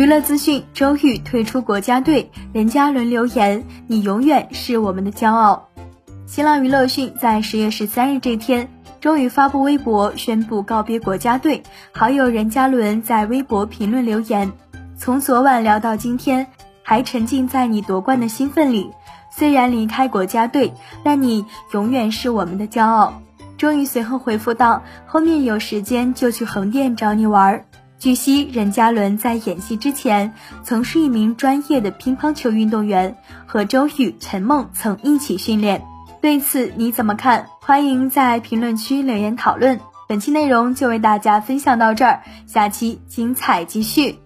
娱乐资讯：周瑜退出国家队，任嘉伦留言：“你永远是我们的骄傲。”新浪娱乐讯，在十月十三日这天，周瑜发布微博宣布告别国家队。好友任嘉伦在微博评论留言：“从昨晚聊到今天，还沉浸在你夺冠的兴奋里。虽然离开国家队，但你永远是我们的骄傲。”周瑜随后回复道：“后面有时间就去横店找你玩。”据悉，任嘉伦在演戏之前曾是一名专业的乒乓球运动员，和周雨、陈梦曾一起训练。对此你怎么看？欢迎在评论区留言讨论。本期内容就为大家分享到这儿，下期精彩继续。